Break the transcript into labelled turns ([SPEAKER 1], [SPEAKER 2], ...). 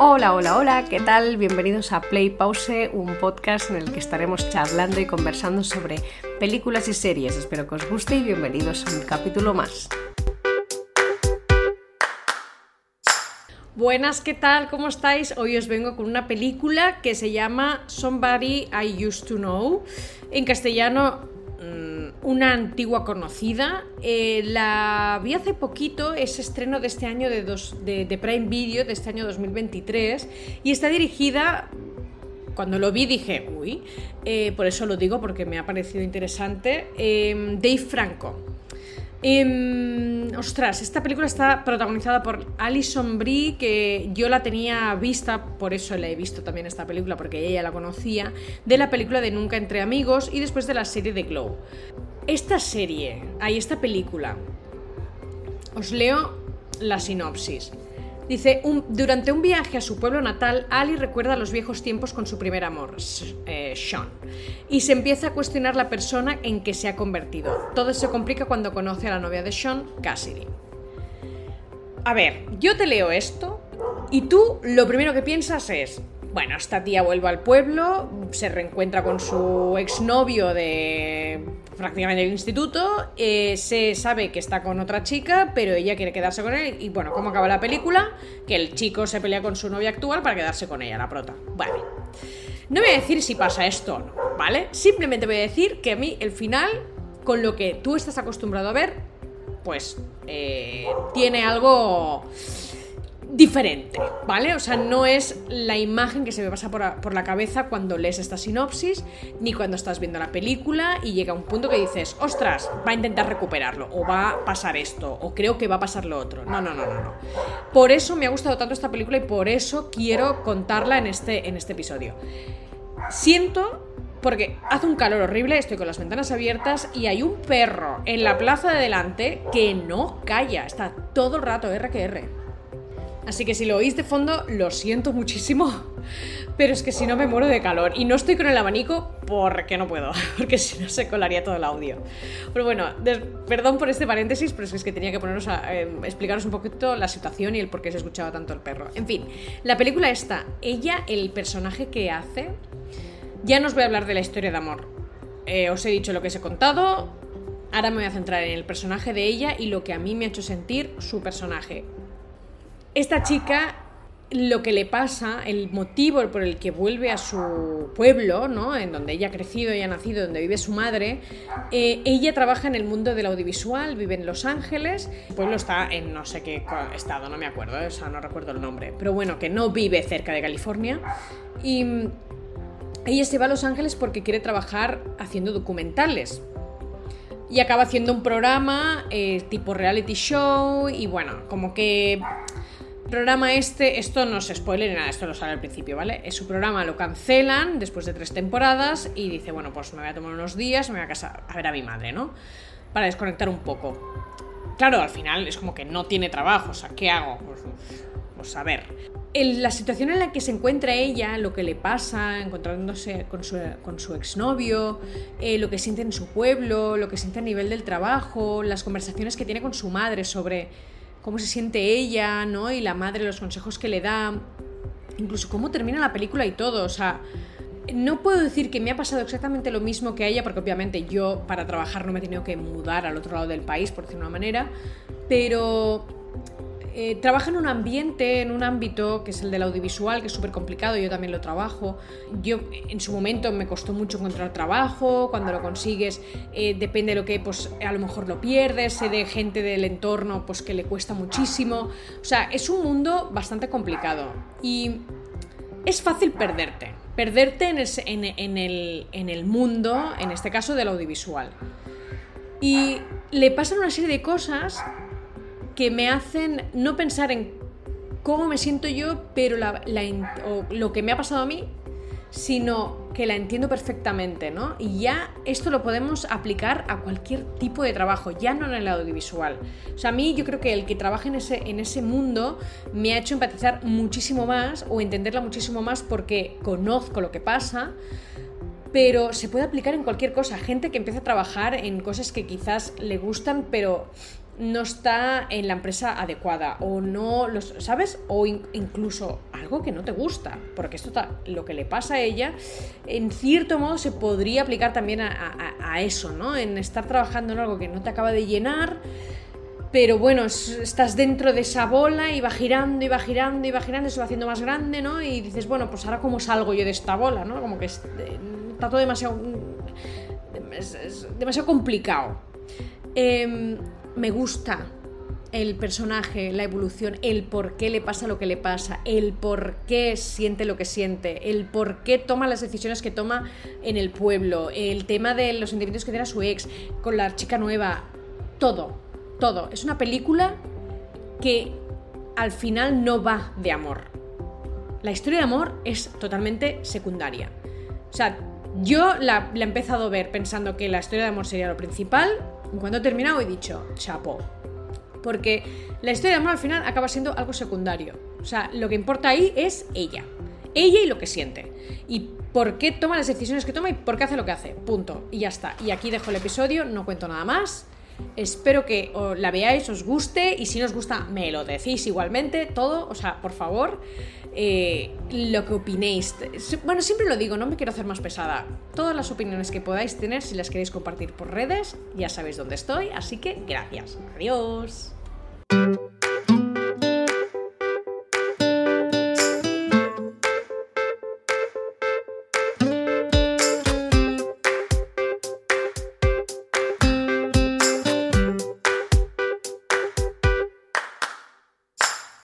[SPEAKER 1] Hola, hola, hola, ¿qué tal? Bienvenidos a Play Pause, un podcast en el que estaremos charlando y conversando sobre películas y series. Espero que os guste y bienvenidos a un capítulo más. Buenas, ¿qué tal? ¿Cómo estáis? Hoy os vengo con una película que se llama Somebody I Used to Know. En castellano una antigua conocida. Eh, la vi hace poquito, es estreno de este año de, de, Prime Video, de este año 2023, y está dirigida cuando lo vi dije, uy, eh, por eso lo digo porque me ha parecido interesante, eh, Dave Franco. Em, ostras, esta película está protagonizada por Alison Brie, que yo la tenía vista, por eso la he visto también esta película, porque ella la conocía, de la película de Nunca entre amigos y después de la serie de Glow. Esta serie, hay esta película, os leo la sinopsis. Dice, durante un viaje a su pueblo natal, Ali recuerda los viejos tiempos con su primer amor, eh, Sean, y se empieza a cuestionar la persona en que se ha convertido. Todo se complica cuando conoce a la novia de Sean, Cassidy. A ver, yo te leo esto y tú lo primero que piensas es, bueno, esta tía vuelve al pueblo, se reencuentra con su exnovio de prácticamente el instituto, eh, se sabe que está con otra chica, pero ella quiere quedarse con él. Y bueno, ¿cómo acaba la película? Que el chico se pelea con su novia actual para quedarse con ella, la prota. Vale. No voy a decir si pasa esto o no, ¿vale? Simplemente voy a decir que a mí el final, con lo que tú estás acostumbrado a ver, pues eh, tiene algo diferente, ¿vale? O sea, no es la imagen que se me pasa por, la cabeza cuando lees esta sinopsis, ni cuando estás viendo la película y llega un punto que dices, ostras, va a intentar recuperarlo, o va a pasar esto, o creo que va a pasar lo otro. No, no, no, no, no. Por eso me ha gustado tanto esta película y por eso quiero contarla en este, en este episodio. Siento porque hace un calor horrible, estoy con las ventanas abiertas y hay un perro en la plaza de delante que no calla, está todo el rato R que R. Así que si lo oís de fondo, lo siento muchísimo, pero es que si no me muero de calor. Y no estoy con el abanico porque no puedo, porque si no se colaría todo el audio. Pero bueno, perdón por este paréntesis, pero es que tenía que poneros a em, explicaros un poquito la situación y el por qué se escuchaba tanto el perro. En fin, la película está, ella, el personaje que hace, ya no os voy a hablar de la historia de amor. Eh, os he dicho lo que os he contado, ahora me voy a centrar en el personaje de ella y lo que a mí me ha hecho sentir su personaje. Esta chica lo que le pasa, el motivo por el que vuelve a su pueblo, ¿no? en donde ella ha crecido y ha nacido, donde vive su madre, eh, ella trabaja en el mundo del audiovisual, vive en Los Ángeles, el pueblo está en no sé qué estado, no me acuerdo, o sea, no recuerdo el nombre, pero bueno, que no vive cerca de California. Y ella se va a Los Ángeles porque quiere trabajar haciendo documentales. Y acaba haciendo un programa eh, tipo reality show y bueno, como que programa este, esto no es spoiler ni nada, esto lo sale al principio, ¿vale? Es su programa lo cancelan después de tres temporadas y dice, bueno, pues me voy a tomar unos días, me voy a casa a ver a mi madre, ¿no? Para desconectar un poco. Claro, al final es como que no tiene trabajo, o sea, ¿qué hago? Pues, pues a ver. En la situación en la que se encuentra ella, lo que le pasa, encontrándose con su, con su exnovio, eh, lo que siente en su pueblo, lo que siente a nivel del trabajo, las conversaciones que tiene con su madre sobre cómo se siente ella, ¿no? Y la madre, los consejos que le da, incluso cómo termina la película y todo, o sea, no puedo decir que me ha pasado exactamente lo mismo que a ella, porque obviamente yo para trabajar no me he tenido que mudar al otro lado del país, por decirlo de una manera, pero eh, trabaja en un ambiente, en un ámbito que es el del audiovisual, que es súper complicado, yo también lo trabajo. Yo en su momento me costó mucho encontrar trabajo, cuando lo consigues eh, depende de lo que, pues a lo mejor lo pierdes, sé de gente del entorno pues que le cuesta muchísimo. O sea, es un mundo bastante complicado y es fácil perderte, perderte en, en, el, en el mundo, en este caso del audiovisual. Y le pasan una serie de cosas que me hacen no pensar en cómo me siento yo, pero lo que me ha pasado a mí, sino que la entiendo perfectamente, ¿no? Y ya esto lo podemos aplicar a cualquier tipo de trabajo, ya no en el audiovisual. O sea, a mí yo creo que el que trabaje en ese, en ese mundo me ha hecho empatizar muchísimo más o entenderla muchísimo más porque conozco lo que pasa, pero se puede aplicar en cualquier cosa. Gente que empieza a trabajar en cosas que quizás le gustan, pero no está en la empresa adecuada o no los sabes o incluso algo que no te gusta porque esto lo que le pasa a ella en cierto modo se podría aplicar también a, eso no en estar trabajando en algo que no te acaba de llenar pero bueno, estás dentro de esa bola y va girando y va girando y va girando se va haciendo más grande, ¿no? Y dices, bueno, pues ahora cómo salgo yo de esta bola, ¿no? Como que está todo demasiado... demasiado complicado. Em, me gusta el personaje, la evolución, el por qué le pasa lo que le pasa, el por qué siente lo que siente, el por qué toma las decisiones que toma en el pueblo, el tema de los sentimientos que tiene a su ex, con la chica nueva, todo, todo. Es una película que al final no va de amor. La historia de amor es totalmente secundaria. O sea, yo la, he empezado a ver pensando que la historia de amor sería lo principal cuando he terminado he dicho, chapo. Porque la historia de amor al final acaba siendo algo secundario. O sea, lo que importa ahí es ella. Ella y lo que siente. Y por qué toma las decisiones que toma y por qué hace lo que hace. Punto. Y ya está. Y aquí dejo el episodio, no cuento nada más. Espero que la veáis, os guste y si os gusta me lo decís igualmente, todo, o sea, por favor. Eh, lo que opinéis. Bueno, siempre lo digo, no me quiero hacer más pesada. Todas las opiniones que podáis tener, si las queréis compartir por redes, ya sabéis dónde estoy, así que gracias. Adiós.